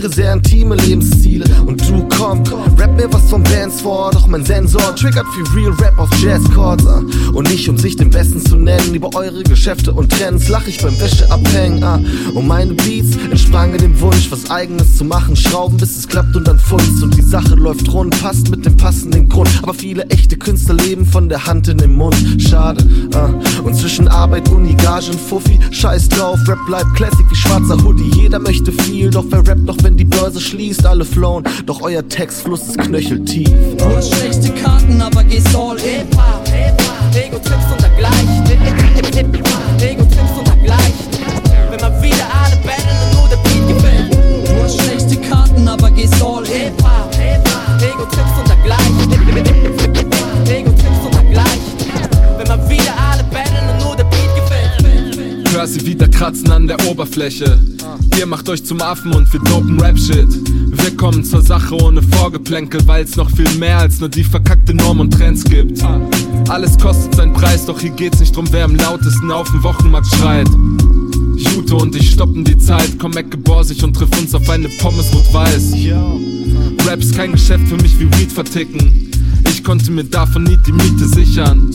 präferiere sehr intime Lebensziele. Und du komm, rap mir was von Bands vor, mein Sensor triggert für Real Rap auf Jazz Chords ah. und nicht um sich den Besten zu nennen, über eure Geschäfte und Trends lach ich beim Wäscheabhängen ah. und meine Beats entsprangen dem Wunsch, was eigenes zu machen, schrauben bis es klappt und dann funzt und die Sache läuft rund, passt mit dem passenden Grund, aber viele echte Künstler leben von der Hand in den Mund, schade ah. und zwischen Arbeit, Uni, Gage und Fuffi, scheiß drauf, Rap bleibt Classic wie schwarzer Hoodie, jeder möchte viel, doch wer rappt noch, wenn die Börse schließt, alle flown, doch euer Textfluss ist knöcheltief. Hast schlechte Karten, aber gehst all in. Ego trippst und dergleichen. Ego und. Wenn man wieder alle battlen und nur der Beat gefällt. Schlechte Karten, aber gehst all in. Ego trippst und dergleichen. Ego trippst und dergleichen. Wenn man wieder alle battlen und nur der Beat gefällt. Hör sie wieder kratzen an der Oberfläche. Ihr macht euch zum Affen und wir dopen Rap-Shit. Wir kommen zur Sache ohne Vorgeplänkel, weil's noch viel mehr als nur die verkackte Norm und Trends gibt. Alles kostet seinen Preis, doch hier geht's nicht drum, wer am lautesten auf dem Wochenmarkt schreit. Jute und ich stoppen die Zeit, komm Ecke borsig und triff uns auf eine Pommes rot-weiß. Rap ist kein Geschäft für mich wie Weed verticken. Ich konnte mir davon nie die Miete sichern.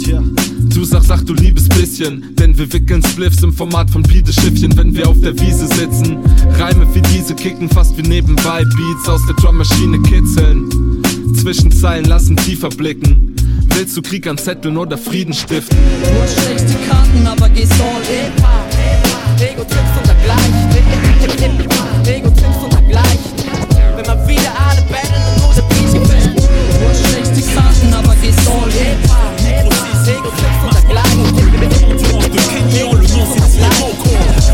Du sagst, ach du liebes bisschen, denn wir wickeln Spliffs im Format von Pide Schiffchen, wenn wir auf der Wiese sitzen. Reime wie diese kicken fast wie nebenbei, Beats aus der Drummaschine kitzeln. Zwischenzeilen lassen tiefer blicken. Willst du Krieg anzetteln oder Frieden stiften? Hast schlechte Karten, aber gehst all in. Ego trippst und dergleichen. Ego trippst und dergleichen. Wenn man wieder alle battlen und nur der Beat. Du hast schlechte Karten, aber gehst all in. Ego trippst und dergleichen. de Kenyon, le nom c'est Tiemoko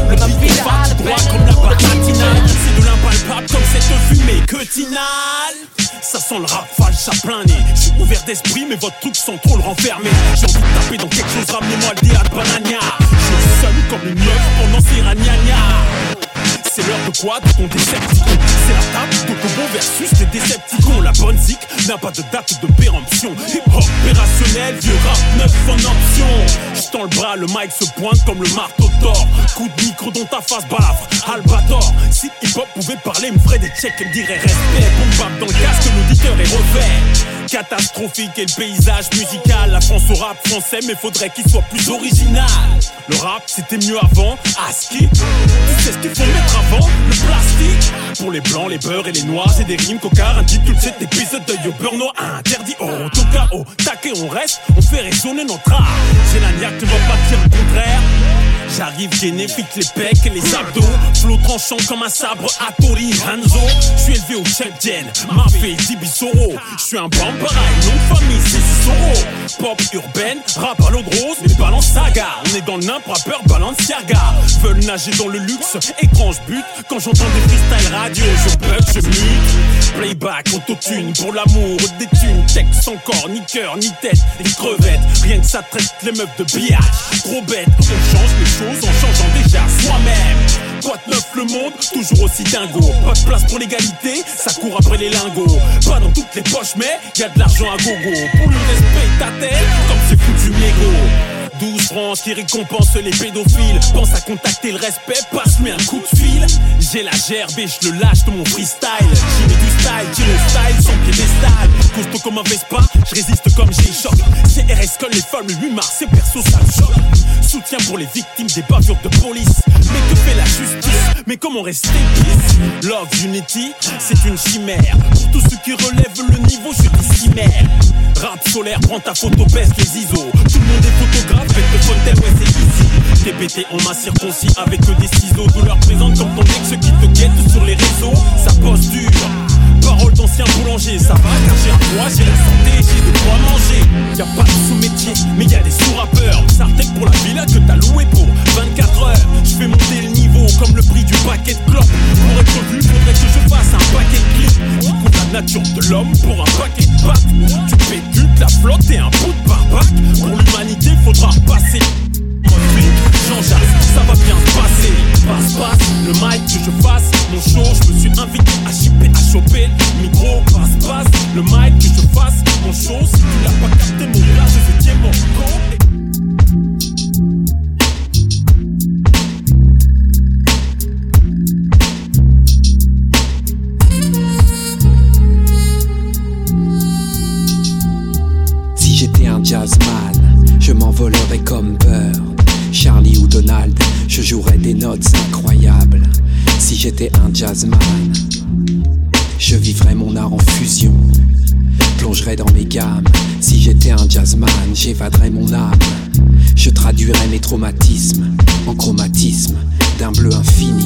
Le est fat, droit comme la baratina C'est de l'impalpable comme cette fumée que Tinal ça sent le rap falche à plein nez ouvert d'esprit mais votre truc sent trop le renfermer J'ai envie de taper dans quelque chose, ramenez-moi le déat banania Je seul comme une meuf pendant ces ragnagnas c'est l'heure de quoi De ton décepticon C'est la table d'Otobo versus les décepticons La bonne zik n'a pas de date de péremption. Hip hop opérationnel, vieux rap neuf en option. Je le bras, le mic se pointe comme le marteau d'or. Coup de micro dans ta face balafre, Albator. Si hip hop pouvait parler, me ferait des checks et me dirait respect. Boom bap dans le casque, l'auditeur est refait. Catastrophique est le paysage musical. La France au rap français mais faudrait qu'il soit plus original. Le rap c'était mieux avant, ASCII Tu sais ce qu'il faut mettre Le plastique. Pour les blancs, les beurs et les noirs C'est des rimes cocards. Intitule cet épisode de Yo Burno Interdit au tout cas au taquet on reste. On fait résonner notre art. J'ai la niaque, tu vas pas dire le contraire J'arrive gainé, fixe les pecs et les abdos. Flot tranchant comme un sabre Atori Hanzo Je suis élevé au Tchadjen, Mafé, Dibisoro Je suis un bambara, nom de famille c'est Soro Pop urbaine, rap à l'eau de rose Les balance saga, on est dans le nimp, rappeur Balenciaga. Veulent nager dans le luxe, étrange but. Quand j'entends des freestyle radio, je bug, je mute. Playback, autotune, pour l'amour, des thunes. Texte sans corps, ni cœur, ni tête, ni crevette Rien que ça traite les meufs de billard Trop bête, on change en changeant déjà soi-même. Quoi de neuf le monde, toujours aussi dingo. Pas de place pour l'égalité, ça court après les lingots. Pas dans toutes les poches mais y a de l'argent à gogo. Pour le respect ta tête, comme c'est foutu mégot 12 francs qui récompensent les pédophiles. Pense à contacter le respect, passe-lui un coup de fil. J'ai la gerbe et je le lâche de mon freestyle style, j'ai le style sans piédestal Costaud comme un Vespa, je résiste comme j'ai choc CRS colle les femmes le 8 mars, c'est perso ça choque. Soutien pour les victimes des bavures de police. Mais que fait la justice? Mais comment rester peace Love Unity, c'est une chimère. Pour tous ceux qui relèvent le niveau, je dis chimère Rap solaire, prends ta photo, baisse les ISO. Tout le monde est photographe, faites le fontaine, ouais c'est easy. TPT, on m'a circoncis avec des ciseaux. Douleur présente comme ton ex qui te guette sur les réseaux. Ça pose dur Parole d'ancien boulanger, ça va car j'ai un poids, j'ai la santé, j'ai de quoi manger. Y a pas de sous-métier, mais y a des sous-rappeurs. Sartec pour la villa que t'as loué pour 24 heures. Je fais monter le niveau comme le prix du paquet de clopes. Pour être vu, faudrait que je fasse un paquet de clips. Qui compte la nature de l'homme pour un paquet de pâtes. Tu pédutes la flotte et un bout de barbac. Pour l'humanité, faudra repasser. Ça va bien se passer. Passe, passe, le mic que je fasse. Mon show, je me suis invité à chipper, à choper le micro. Passe, passe, le mic que je fasse. Mon show, si tu l'as pas capté, mon gars, je vais dire. Si j'étais un jazzman, je vivrais mon art en fusion. Plongerais dans mes gammes. Si j'étais un jazzman, j'évaderais mon âme. Je traduirais mes traumatismes en chromatisme d'un bleu infini.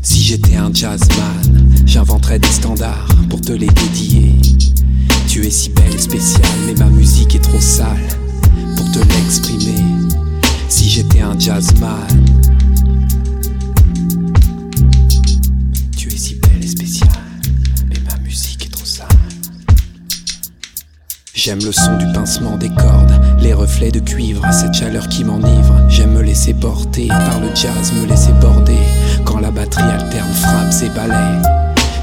Si j'étais un jazzman, j'inventerais des standards pour te les. Le son du pincement des cordes, les reflets de cuivre, cette chaleur qui m'enivre. J'aime me laisser porter par le jazz, me laisser border quand la batterie alterne frappes et balais.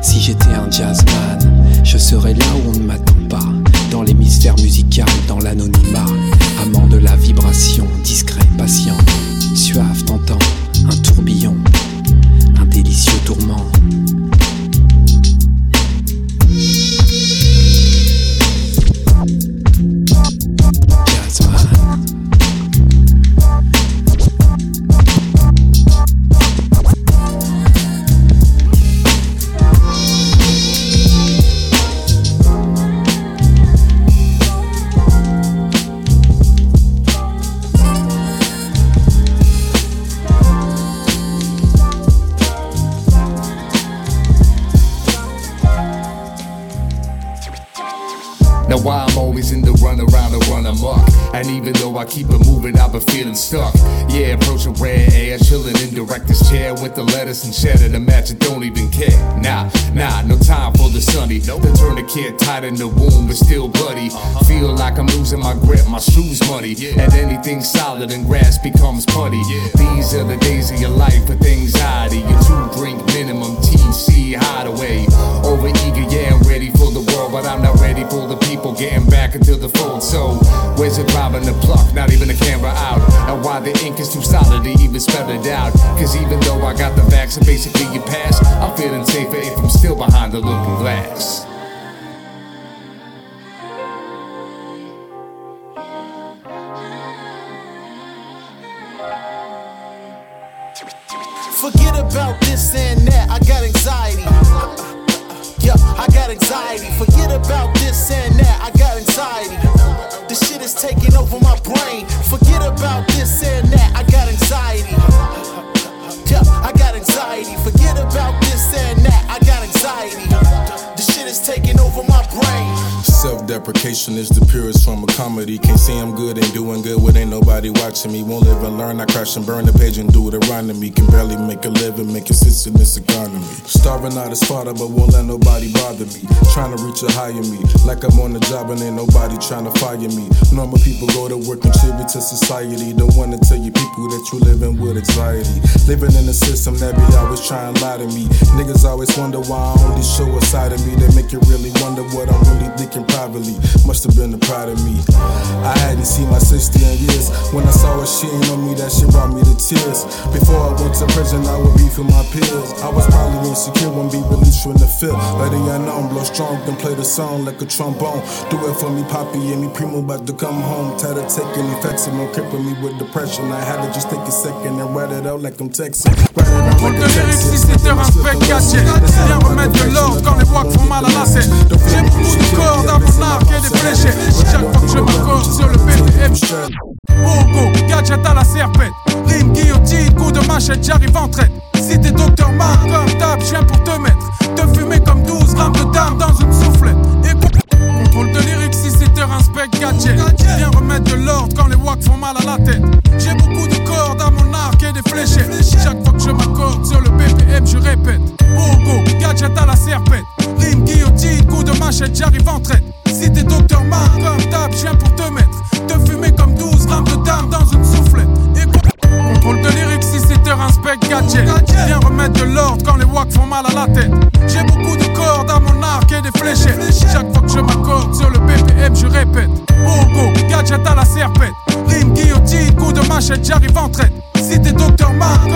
Si j'étais un jazzman, je serais là où on ne m'attend pas, dans l'hémisphère musical, dans l'anonymat, amant de la vibration, discret, patient, suave, tentant, un tourbillon, un délicieux tourment. Now why I'm always in the run around and run amok. And even though I keep it moving, I've been feeling stuck. Yeah, approaching rare air, chilling in director's chair with the lettuce and cheddar to match it, don't even care. Nah, nah, no time for the sunny. No turn the tourniquet tight in the wound, but still bloody. Uh-huh. Feel like I'm losing my grip, my shoes muddy. And anything solid and grass becomes putty. These are the days of your life with anxiety. Your two drink minimum TC hideaway. Over eager, yeah, I'm ready for the world, but I'm not ready for the people getting back into the fold. So, where's it robbing the pluck? Not even the camera out. And why the ink is too solid to even spell it out. Cause even though I got the vaccine, basically you pass, I'm feeling safer if I'm still behind the looking glass. Forget about this and that, I got anxiety. Yeah, I got anxiety. Africa. Self deprecation is the purest form of comedy. Can't say I'm good, and doing good with ain't nobody watching me. Won't live and learn, I crash and burn the page and do it around me. Can barely make a living, make sense in this economy. Starving out as father, but won't let nobody bother me. Trying to reach a higher me, like I'm on the job and ain't nobody trying to fire me. Normal people go to work, contribute to society. Don't wanna tell you people that you living with anxiety. Living in a system that be always trying to lie to me. Niggas always wonder why I only show a side of me. They make you really wonder what I'm really thinking privately. Must have been the pride of me. I hadn't seen my sister in years. When I saw her cheating on me, that shit brought me to tears. Before I went to prison, I would beef with my peers. I was probably insecure when be released from the field. But the unknown, blow strong, then play the song like a trombone. Do it for me, Poppy and me, Primo about to come home. Tired of taking effects and no crippling me with depression. I had to just take a second and write it out like I'm texting. Write it out like I'm lyrics, texting. si c'était un spec gadget Viens remettre de l'ordre quand les font mal à lacet J'ai beaucoup de cordes à mon arc et des fléchettes Chaque fois que je m'accorde sur le BPM Bogo, gadget à la serpette. Rime, guillotine, coup de machette, j'arrive en traite. Si t'es docteur Mark, d'hab, je viens pour te mettre. Te fumer comme 12 grammes de dame dans une soufflette. Écoute, contrôle de lyrics si c'était un spec gadget. Viens remettre de l'ordre quand les wags font mal à la tête. J'ai beaucoup de cordes à mon arc et des fléchettes. Chaque fois que je m'accorde sur le BPM, je répète. Bogo, gadget à la serpette. Rime, guillotine, coup de machette, j'arrive en traite Si t'es docteur comme d'hab, je viens pour te mettre. Te fumer comme 12 grammes de dame dans une soufflette. Écoute, Contrôle de lyrics si c'était un spec gadget. Viens remettre de l'ordre quand les wags font mal à la tête. J'ai beaucoup de cordes à mon arc et des fléchettes. Chaque fois que je m'accorde sur le BPM je répète. Bogo, gadget à la serpette. Rime, guillotine, coup de machette, j'arrive en traite. Si t'es docteur Mark,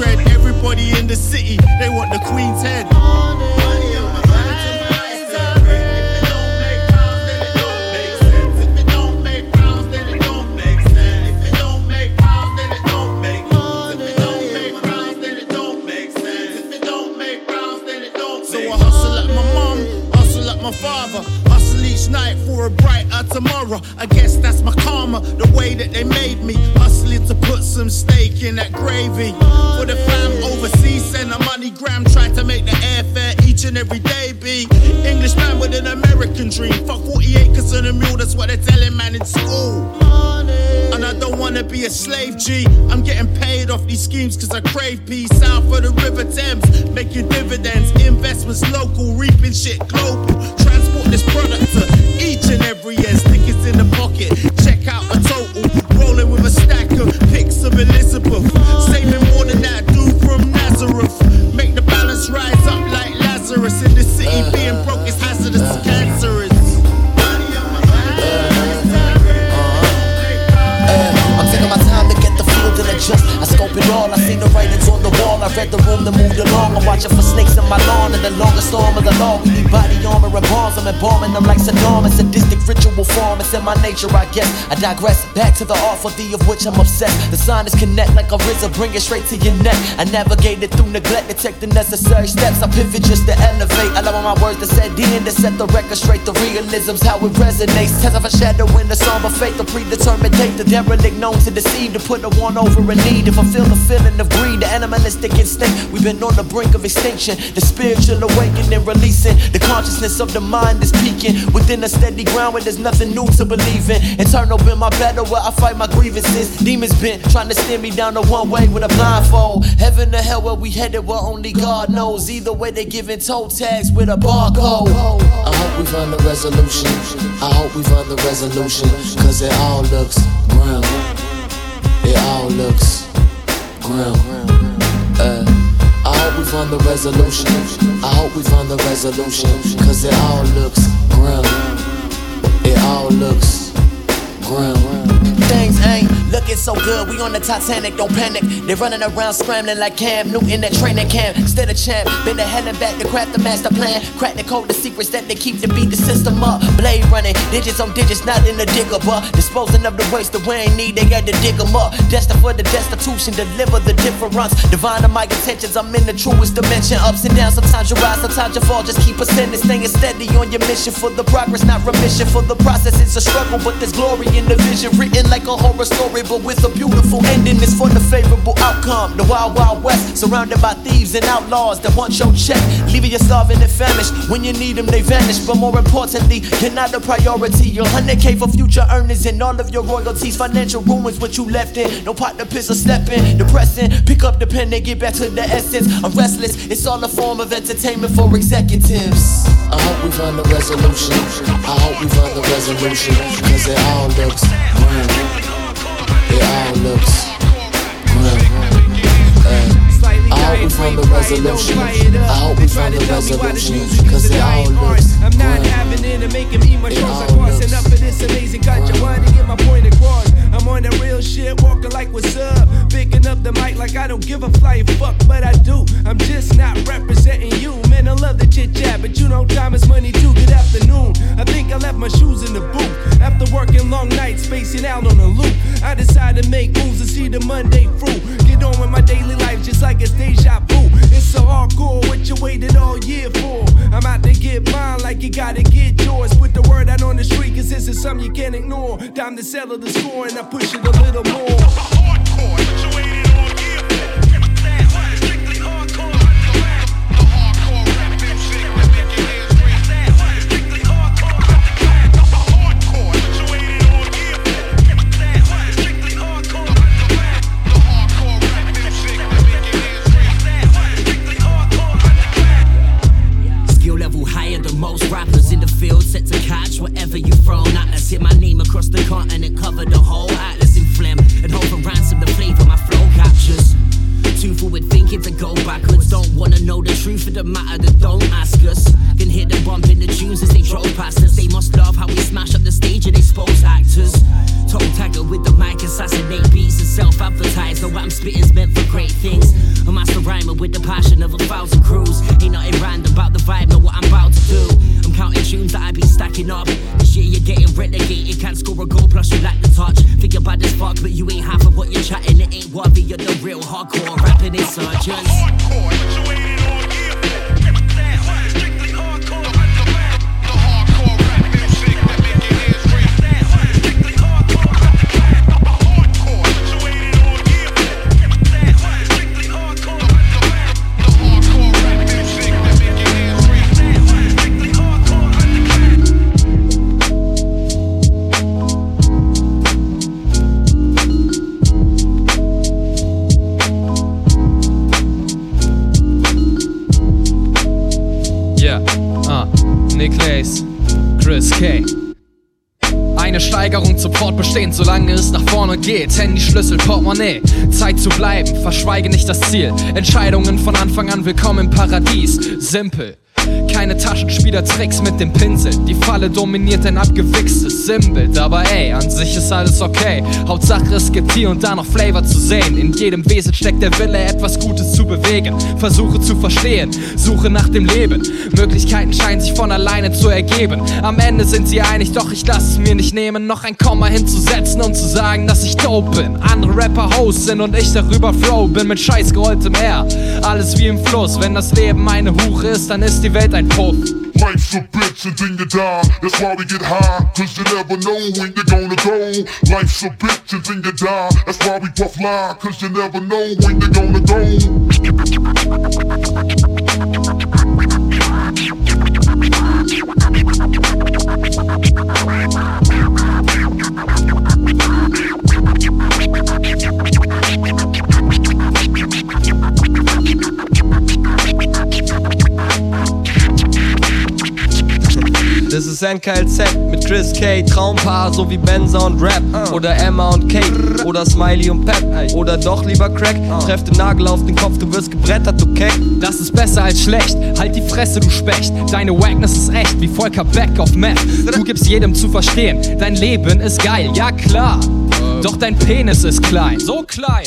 dread. Everybody in the city, they want the Queen's head. was local, reaping shit. Close form. It's in my nature, I guess. I digress. Back to the for thee of which I'm obsessed. The sign is connect like a RZA. Bring it straight to your neck. I navigated through neglect to take the necessary steps. I pivot just to elevate. I love my words to set in to set the record straight. The realism's how it resonates. Test of a shadow in the song of faith, The predetermined date. The derelict known to deceive. To put a one over a need. To fulfill the feeling of greed. The animalistic instinct. We've been on the brink of extinction. The spiritual awakening, releasing. The consciousness of the mind is peaking. Within a steady ground where there's nothing new to believe in. Eternal been my battle where I fight my grievances. Demons been trying to steer me down the one way with a blindfold. Heaven to hell where we headed, where only God knows. Either way, they giving toe tags with a barcode. I hope we find the resolution. I hope we find the resolution. Cause it all looks grim. It all looks grim. Uh, I hope we find the resolution. I hope we find the resolution. Cause it all looks grim. All looks grim. Things ain't looking so good. We on the Titanic, don't panic. They running around scrambling like Cam Newton at training camp. Instead of champ, been to hell and back to craft the master plan. Crack the code, the secrets that they keep to beat the system up. Blade running, digits on digits, not in the digger, but disposing of the waste that we ain't need. They had to dig them up. Destined for the destitution, deliver the difference. Divine of my intentions, I'm in the truest dimension. Ups and downs, sometimes you rise, sometimes you fall. Just keep ascending, staying steady on your mission for the progress, not remission. For the process, it's a struggle, but there's glory in the vision. Written like a horror story, but with a beautiful ending. It's for the favorable outcome. The wild, wild west, surrounded by thieves and outlaws that want your check. Leaving you starving and famished. When you need them, they vanish. But more importantly, you're not a priority. Your 100k for future earnings and all of your royalties. Financial ruins, what you left in. No partner, piss or stepping. Depressing. Pick up the pen and get back to the essence. I'm restless. It's all a form of entertainment for executives. I hope we find the resolution. I hope we find the resolution. Cause it all looks grim. It all looks grim. Uh, I hope we find the resolution. I hope we find the resolution. Cause it all looks I'm not having it and making me my It shows. I all crossing up for this amazing culture. Wanna get my point across. I'm on that real shit, walking like what's up. Picking up the mic like I don't give a flying fuck, but I do. I'm just not representing you. Man, I love the chit chat, but you know time is money too. Good afternoon. I think I left my shoes in the booth. After working long nights, spacing out on a loop. I decided to make moves to see the Monday through. Get on with my daily life just like it's deja vu. It's so hardcore what you waited all year for. I'm out to get mine like you gotta get yours. Put the word out on the street, cause this is something you can't ignore. Time to settle the score and I push it a little more. Solange es nach vorne geht. Handy, Schlüssel, Portemonnaie. Zeit zu bleiben, verschweige nicht das Ziel. Entscheidungen von Anfang an willkommen im Paradies. Simpel. Kein keine Taschenspieler-Tricks mit dem Pinsel. Die Falle dominiert ein abgewichstes Sinnbild. Aber ey, an sich ist alles okay. Hauptsache es gibt hier und da noch Flavor zu sehen. In jedem Wesen steckt der Wille, etwas Gutes zu bewegen. Versuche zu verstehen, suche nach dem Leben. Möglichkeiten scheinen sich von alleine zu ergeben. Am Ende sind sie einig, doch ich lasse es mir nicht nehmen, noch ein Komma hinzusetzen, um zu sagen, dass ich dope bin. Andere Rapper Host sind und ich darüber flow bin mit scheiß gerolltem R. Alles wie im Fluss, wenn das Leben eine Hure ist, dann ist die Welt ein Life's a bitch and then you die. That's why we get high, cause you never know when you're gonna go. Life's a bitch and then you die. That's why we puff lie, cause you never know when you're gonna Das ist NKLZ mit Chris K. Traumpaar, so wie Benza und Rap. Oder Emma und Kate. Oder Smiley und Pep. Oder doch lieber Crack. Treff den Nagel auf den Kopf, du wirst gebrettert, du Keck. Das ist besser als schlecht. Halt die Fresse, du Specht. Deine Wackness ist echt, wie Volker Beck auf Meth. Du gibst jedem zu verstehen, dein Leben ist geil, ja klar. Doch dein Penis ist klein, so klein.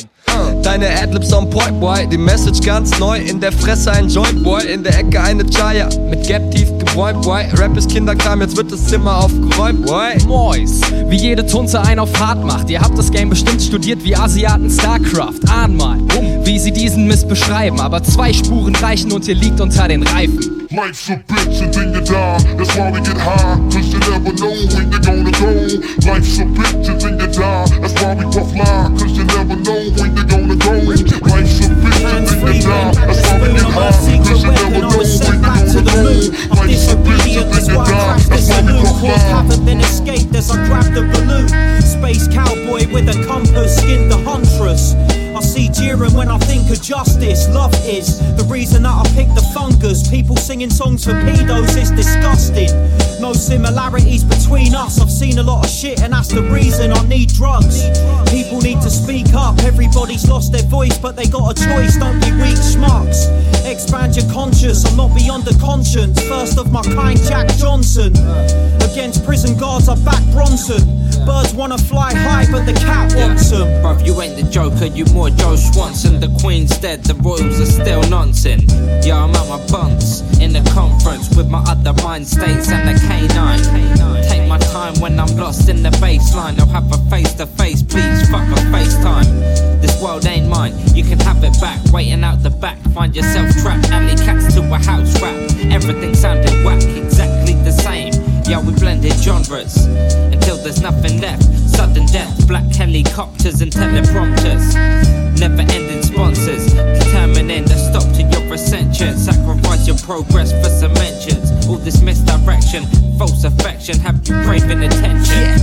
Deine Adlibs on point, boy. Die Message ganz neu. In der Fresse ein Joint, boy. In der Ecke eine Chaya. Mit Gap tief gebräumt, boy. Rap ist Kinderkram, jetzt wird das Zimmer aufgeräumt, boy. Mois, wie jede Tunze ein auf hart macht. Ihr habt das Game bestimmt studiert wie Asiaten StarCraft. Ahn mal, wie sie diesen Mist beschreiben. Aber zwei Spuren reichen und ihr liegt unter den Reifen. Life's a bitch then you die. That's why we get high, cause you never know when you're gonna go. Life's a bitch then you die. That's why we puff lie, cause you never know when you're gonna go. Life's a bitch then you die. That's why we get high, cause you never know when you're gonna go. Life's a bitch then you die. That's why we puff lie. haven't as I grab the. Space cowboy with a compass, skinned the huntress. I see jeering when I think of justice. Love is the reason that I pick the fungus. People singing songs for pedos is disgusting. No similarities between us. I've seen a lot of shit, and that's the reason I need drugs. People need to speak up. Everybody's lost their voice, but they got a choice. Don't be weak schmucks. Expand your conscience. I'm not beyond the conscience. First of my kind, Jack Johnson. Against prison guards, I back Bronson. Birds wanna fly high, but the cat wants them. Bruv, you ain't the Joker, you more Joe Swanson. The Queen's dead, the Royals are still nonsense. Yeah, I'm at my bunks in the conference with my other mind states and the K9. Take my time when I'm lost in the baseline. I'll have a face to face, please fuck a FaceTime. World ain't mine, you can have it back. Waiting out the back, find yourself trapped. Alley cats to a house rap. Everything sounded whack, exactly the same. Yeah, we blended genres until there's nothing left. Sudden death, black helicopters and teleprompters. Never ending sponsors, determining the stop to your ascension. Sacrifice your progress for some mentions. All this misdirection, false affection, have you craving attention?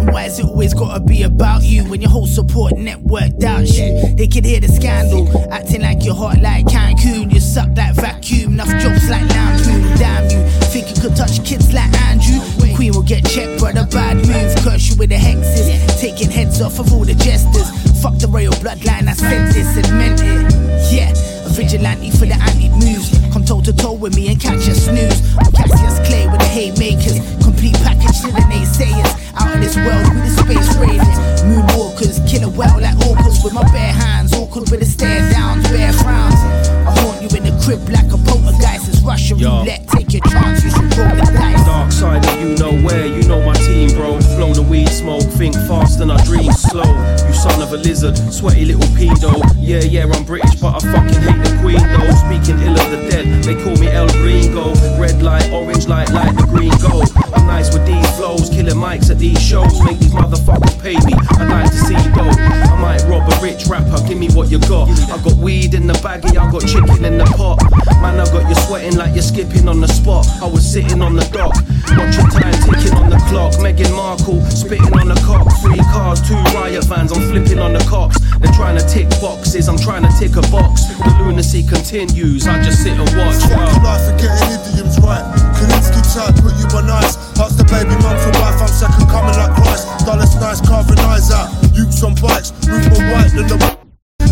And why has it always gotta be about you when your whole support network doubts you? They can hear the scandal, acting like you're hot like Cancun. You suck like vacuum, enough jokes like Lampoon. Damn you, think you could touch kids like Andrew? Queen will get checked, a bad move. Curse you with the hexes, taking heads off of all the jesters. Fuck the royal bloodline, I this and meant it. Yeah, a vigilante for the anti moves. Come toe to toe with me and catch a snooze. I'm Cassius Clay with the haymakers. Complete package to the naysayers. Out of this world with the space raiders. Moonwalkers, killer well like orcas with my bare hands. Awkward with the stare downs, bare frowns. I haunt you in the crib like a poltergeist. It's Russian Yo. roulette. Take your chance, you should roll the dice. Dark side of you know where, you know my team, bro. Flow the weed smoke, think fast and I dream slow. You son of a lizard, sweaty little pedo. Yeah, yeah, I'm British, but I fucking hate the queen though. Speaking ill of the dead, they call me El Gringo. Red light, orange light, like the green gold. I'm nice with these flows, killing mics at these shows. Make these motherfuckers pay me. I'd like to see you go. I might rob a rich rapper, give me what you got. I got weed in the baggie, I got chicken in the pot. Man, I got you sweating like you're skipping on the spot. I was sitting on the dock, watch your time ticking on the clock. Meghan Markle spitting on the cock. Three cars, two riot vans, I'm flipping on the cops. They're trying to tick boxes, I'm trying to tick a box. The lunacy continues, I just sit and watch. Fuck your life and getting idioms right. Kalinsky type, put you on ice. Ask the baby mum for wife, I'm second coming like Christ. Dollars nice, carving eyes out. Ukes on bikes, roof more white than the.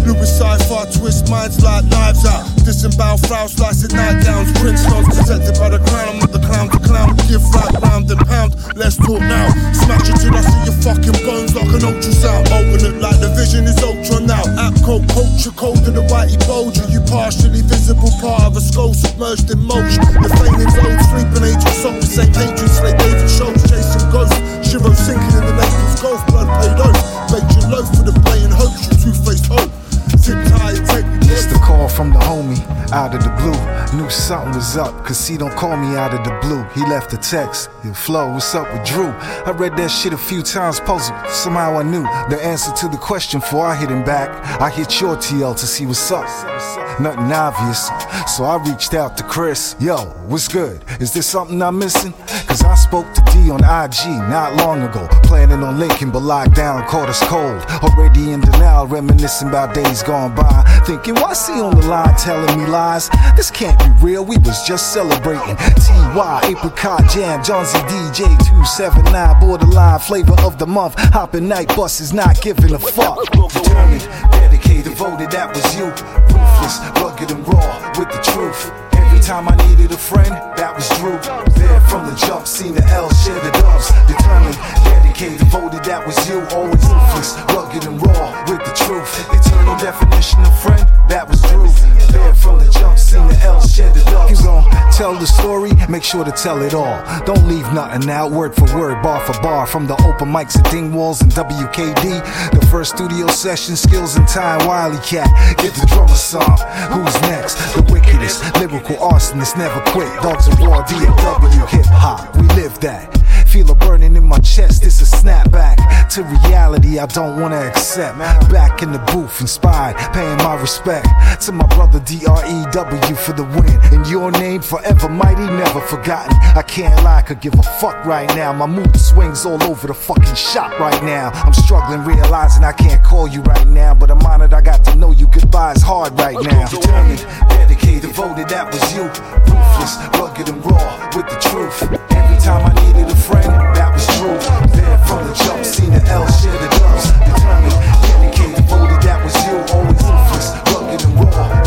Lumicide, far twist, minds like knives out. Disembowel, frows, slicing night downs. Prince stones protected by the crown. I'm not the clown to clown. Give right, round and pound. Let's talk now. Smash it till I see your fucking bones like an ultrasound. Open it like the vision is ultra now. Apco, culture colder than whitey bulger. You partially visible part of a skull submerged in motion. The failing's old sleeping agent, soul, St. Patrick's, Slay David Schultz, chasing ghosts. Shiro sinking in the Naples Gulf, blood paid oath. Baked your loaf for the blatant hoax, you two faced hope. It's the call from the homie out of the blue. Knew something was up, cause he don't call me out of the blue. He left a text. Yo, Flo, what's up with Drew? I read that shit a few times puzzled. Somehow I knew the answer to the question before I hit him back. I hit your TL to see what's up. Nothing obvious. So I reached out to Chris. Yo, what's good? Is there something I'm missing? Cause I spoke to D on IG not long ago. Planning on linking, but lockdown caught us cold. Already in denial, reminiscing about days gone by. Thinking, why see on the line telling me lies? This can't be real, we was just celebrating. TY, Apricot Jam, John Z DJ 279, borderline flavor of the month. Hopping night buses, not giving a fuck. Determined, dedicated, devoted, that was you. Ruthless, rugged and raw with the truth. Time I needed a friend, that was Drew. There from the jump, seen the L, share the dubs. Determined, dedicated, devoted, that was you. Always ruthless, rugged and raw with the truth. Eternal definition of friend, that was Drew. There from the jump, seen the L, share the dubs. You gon' tell the story, make sure to tell it all. Don't leave nothing out, word for word, bar for bar. From the open mics at Dingwalls and WKD. The first studio session, skills and time, Wiley Cat. Get the drummer song. Who's next? The wickedest, lyrical arsonist, never quit. Dogs of War, DFW, hip hop. We live that. Feel a burning in my chest, it's a snapback to reality I don't wanna accept. Back in the booth, inspired, paying my respect to my brother DREW for the win. In your name, forever mighty, never forgotten. I can't lie, could give a fuck right now. My mood swings all over the fucking shop right now. I'm struggling, realizing I can't call you right now, but I'm honored I got to know you. Goodbye is hard right now. Determined, dedicated, devoted, that was you. Ruthless, rugged and raw with the truth. Time I needed a friend, that was true. There from the jump, seen the L, share the dubs. Determined, dedicated, devoted, that was you. Always ruthless, rugged and raw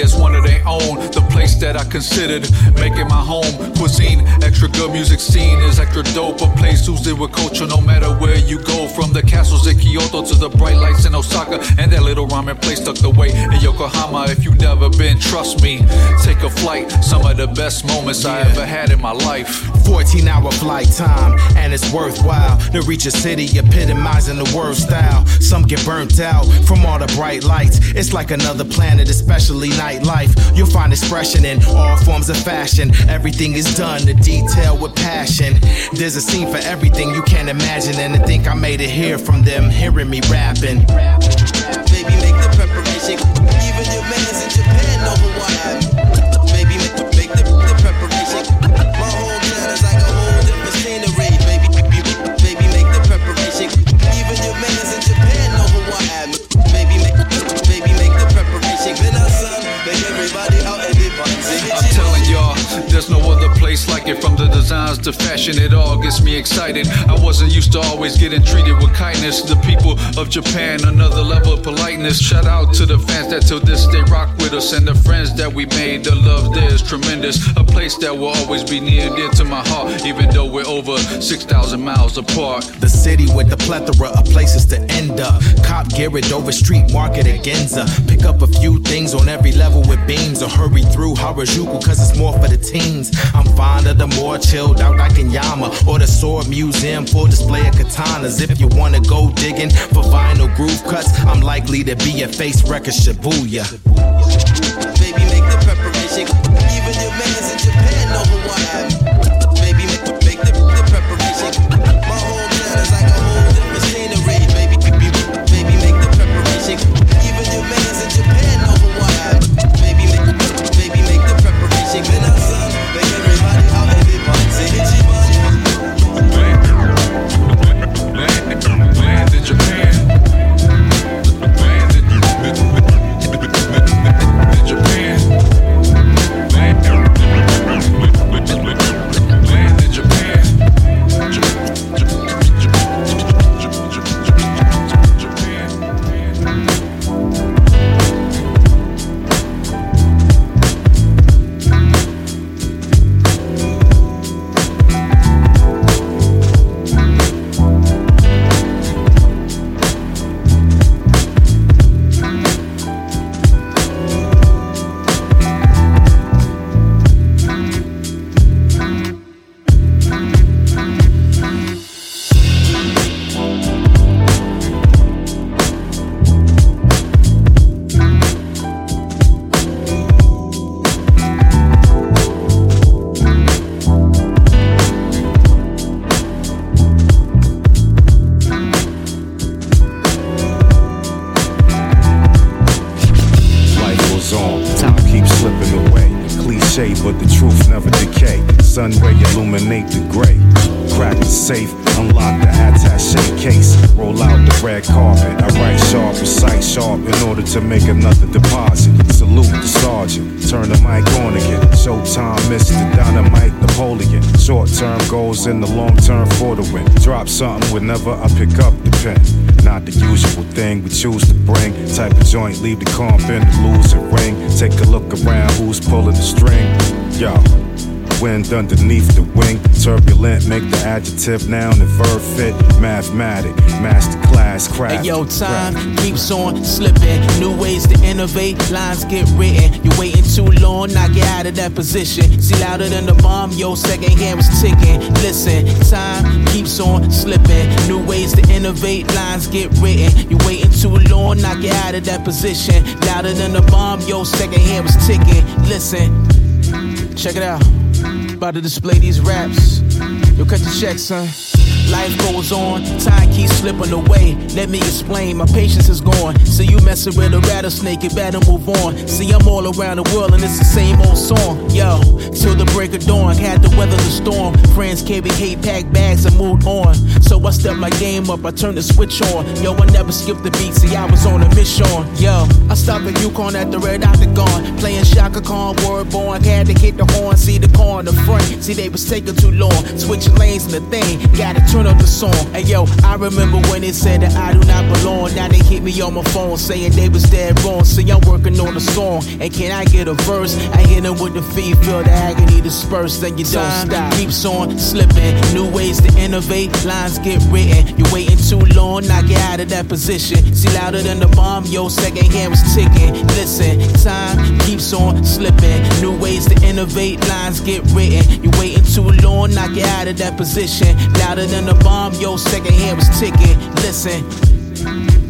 as one of their own. The place that I considered making my home. Cuisine, extra good music scene is extra dope. A place oozed with culture no matter where you go. From in Kyoto to the bright lights in Osaka. And that little ramen place tucked away in Yokohama. If you've never been, trust me. Take a flight. Some of the best moments I ever had in my life. 14 hour flight time, and it's worthwhile to reach a city epitomizing the world style. Some get burnt out from all the bright lights. It's like another planet, especially nightlife. You'll find expression in all forms of fashion. Everything is done to detail with passion. There's a scene for everything you can't imagine, and I think I made it here from them hearing me rapping. Baby, make the preparation. Even your mans in Japan know who I am. Baby, make, make the, the preparation. My hometown is like a whole different scenery. Baby, baby, baby, make the preparation. Even your mans in Japan know who I am. Baby, make, baby, make the preparation. Then I son, make everybody out and they I'm telling y'all, there's no other place like it. From the designs to fashion, it all gets me excited. I wasn't used to always getting treated with kindness. The people of Japan, another level of politeness. Shout out to the fans that till this day rock with us, and the friends that we made. The love there is tremendous. A place that will always be near and dear to my heart, even though we're over 6,000 miles apart. The city with the plethora of places to end up. Cop Garrett over street market at Ginza. Pick up a few things on every level with beams or hurry through Harajuku cause it's more for the teens. I'm fond of the more chilled out like in Yama or the sword museum full display of katanas. If you wanna go digging for vinyl groove cuts, I'm likely to be a face record Shibuya. Baby, make the preparation. Even your mans in Japan know who I am. Unlock the attache case. Roll out the red carpet. I write sharp, recite sharp in order to make another deposit. Salute the sergeant, turn the mic on again. Showtime, Mr. Dynamite Napoleon. Short term goals in the long term for the win. Drop something whenever I pick up the pen. Not the usual thing we choose to bring. Type of joint, leave the comp in the losing ring. Take a look around, who's pulling the string? Yo wind underneath the wing. Turbulent, make the adjective noun and verb fit. Mathematic, master class, craft. Hey, yo, time keeps on slipping. New ways to innovate, lines get written. You're waiting too long, knock get out of that position. See, louder than the bomb, yo, second hand was ticking. Listen, time keeps on slipping. New ways to innovate, lines get written. You're waiting too long, knock get out of that position. Louder than the bomb, yo, second hand was ticking. Listen, check it out. About to display these raps. Yo, cut the check, son. Life goes on, time keeps slipping away. Let me explain, my patience is gone. See you messing with a rattlesnake, you better move on. See, I'm all around the world and it's the same old song. Yo, till the break of dawn, had to weather the storm. Friends carry hate, pack bags and moved on. So I stepped my game up, I turned the switch on. Yo, I never skipped the beat, see, I was on a mission. Yo, I stopped at Yukon at the Red Octagon. Playing Chaka Khan, word born, had to hit the horn, see the car in the front. See, they was taking too long. Switching lanes in the thing, gotta turn up the song. Hey yo, I remember when they said that I do not belong. Now they hit me on my phone saying they was dead wrong. See, I'm working on a song, and can I get a verse? I hit them with the feet, feel the agony dispersed, then you don't stop. Keeps on slipping, new ways to innovate, lines get written. You're waiting too long, knock you out of that position. See, louder than the bomb, yo, second hand was ticking. Listen, time keeps on slipping, new ways to innovate, lines get written. You're waiting too long, knock you out of that position. Louder than the bomb, yo, second hand was ticking. Listen.